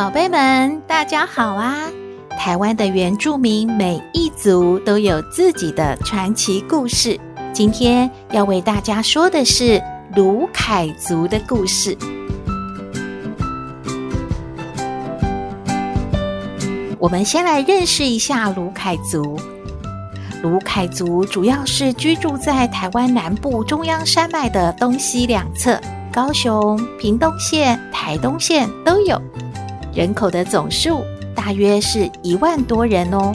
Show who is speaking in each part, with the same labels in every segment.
Speaker 1: 宝贝们，大家好啊！台湾的原住民每一族都有自己的传奇故事。今天要为大家说的是鲁凯族的故事。我们先来认识一下鲁凯族。鲁凯族主要是居住在台湾南部中央山脉的东西两侧，高雄、屏东县、台东县都有。人口的总数大约是一万多人哦。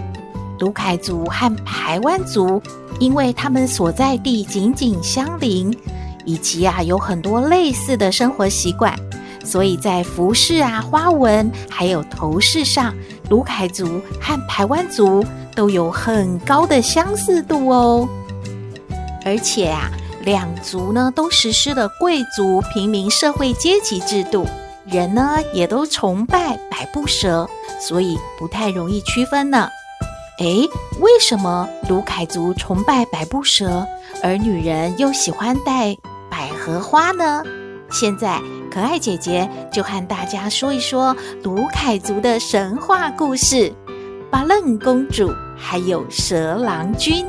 Speaker 1: 鲁凯族和排湾族，因为他们所在地紧紧相邻，以及啊有很多类似的生活习惯，所以在服饰啊、花纹还有头饰上，鲁凯族和排湾族都有很高的相似度哦。而且啊，两族呢都实施了贵族平民社会阶级制度。人呢也都崇拜百步蛇，所以不太容易区分呢。诶，为什么卢凯族崇拜百步蛇，而女人又喜欢戴百合花呢？现在可爱姐姐就和大家说一说卢凯族的神话故事：巴楞公主还有蛇郎君。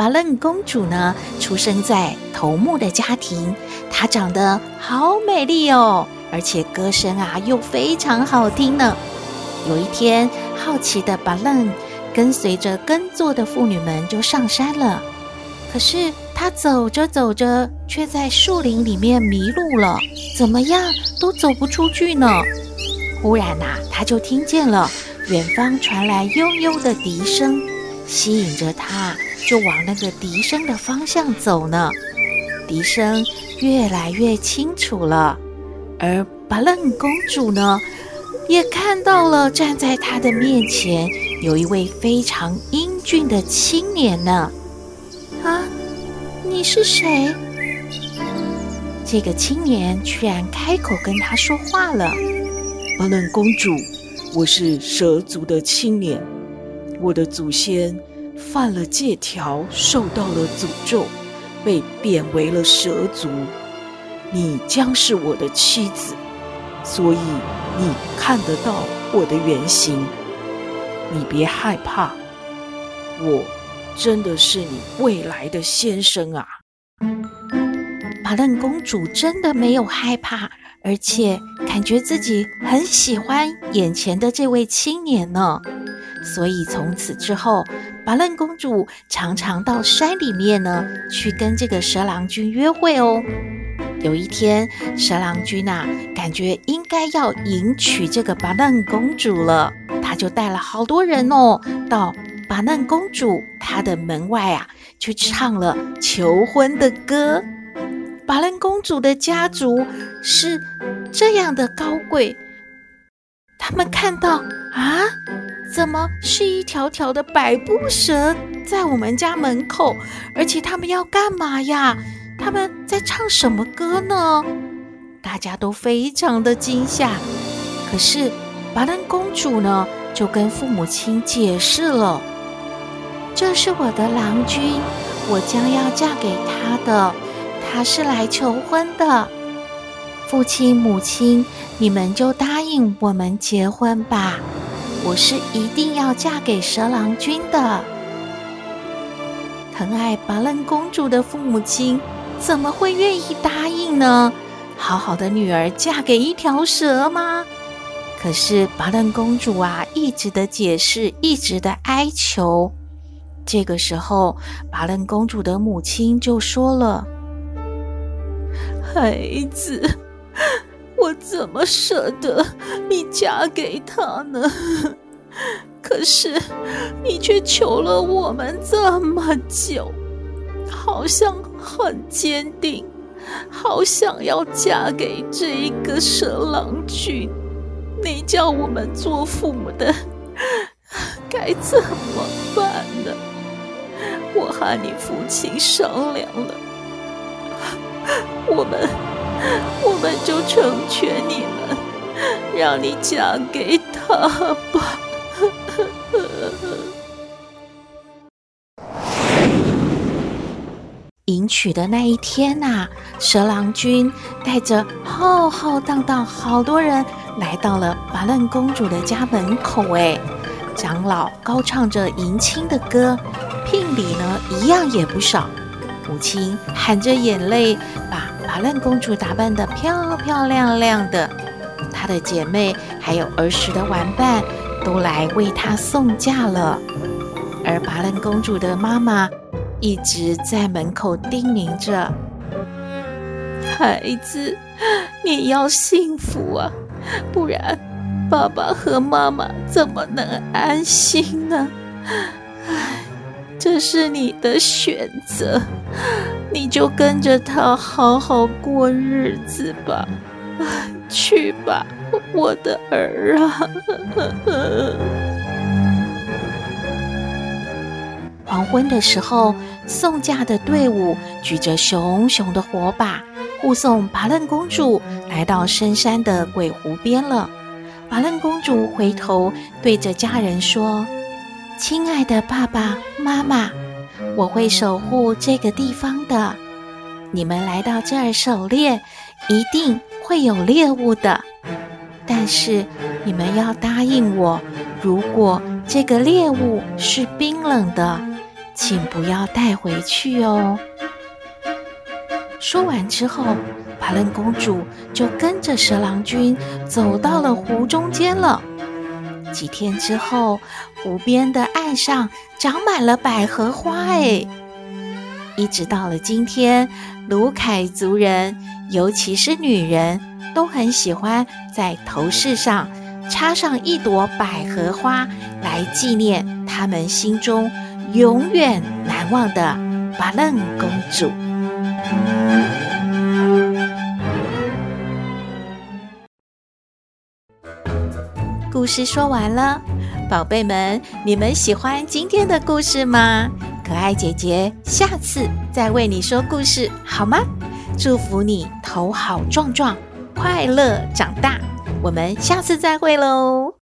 Speaker 1: 巴楞公主呢，出生在头目的家庭，她长得好美丽哦，而且歌声啊又非常好听呢。有一天，好奇的巴楞跟随着耕作的妇女们就上山了。可是她走着走着，却在树林里面迷路了，怎么样都走不出去呢。忽然呐、啊，她就听见了远方传来悠悠的笛声，吸引着她。就往那个笛声的方向走呢，笛声越来越清楚了，而巴楞公主呢，也看到了站在她的面前有一位非常英俊的青年呢。啊，你是谁？这个青年居然开口跟她说话了。
Speaker 2: 巴楞公主，我是蛇族的青年，我的祖先。犯了戒条，受到了诅咒，被贬为了蛇族。你将是我的妻子，所以你看得到我的原形。你别害怕，我真的是你未来的先生啊！
Speaker 1: 巴楞公主真的没有害怕，而且感觉自己很喜欢眼前的这位青年呢。所以从此之后，巴楞公主常常到山里面呢，去跟这个蛇郎君约会哦。有一天，蛇郎君呐、啊，感觉应该要迎娶这个巴楞公主了，他就带了好多人哦，到巴楞公主她的门外啊，去唱了求婚的歌。巴楞公主的家族是这样的高贵，他们看到啊。怎么是一条条的百步蛇在我们家门口？而且他们要干嘛呀？他们在唱什么歌呢？大家都非常的惊吓。可是巴楞公主呢，就跟父母亲解释了：“这是我的郎君，我将要嫁给他的，他是来求婚的。父亲母亲，你们就答应我们结婚吧。”我是一定要嫁给蛇郎君的。疼爱巴楞公主的父母亲怎么会愿意答应呢？好好的女儿嫁给一条蛇吗？可是巴楞公主啊，一直的解释，一直的哀求。这个时候，巴楞公主的母亲就说了：“孩子。”我怎么舍得你嫁给他呢？可是你却求了我们这么久，好像很坚定，好想要嫁给这一个蛇郎君。你叫我们做父母的该怎么办呢？我和你父亲商量了，我们我们就成全你们，让你嫁给他吧。迎娶的那一天呐、蛇郎君带着浩浩荡荡好多人来到了芭乐公主的家门口。哎，长老高唱着迎亲的歌，聘礼呢一样也不少。母亲含着眼泪把芭乐公主打扮得漂漂亮亮的，她的姐妹还有儿时的玩伴都来为她送嫁了。而芭乐公主的妈妈。一直在门口叮咛着：“孩子，你要幸福啊，不然爸爸和妈妈怎么能安心呢？唉，这是你的选择，你就跟着他好好过日子吧。去吧，我的儿啊。”黄昏的时候，送嫁的队伍举着熊熊的火把，护送拔楞公主来到深山的鬼湖边了。拔楞公主回头对着家人说：“亲爱的爸爸妈妈，我会守护这个地方的。你们来到这儿狩猎，一定会有猎物的。但是你们要答应我，如果这个猎物是冰冷的。”请不要带回去哦。说完之后，巴伦公主就跟着蛇郎君走到了湖中间了。几天之后，湖边的岸上长满了百合花，哎，一直到了今天，卢凯族人，尤其是女人，都很喜欢在头饰上插上一朵百合花，来纪念他们心中。永远难忘的芭乐公主。故事说完了，宝贝们，你们喜欢今天的故事吗？可爱姐姐下次再为你说故事，好吗？祝福你头好壮壮，快乐长大。我们下次再会喽。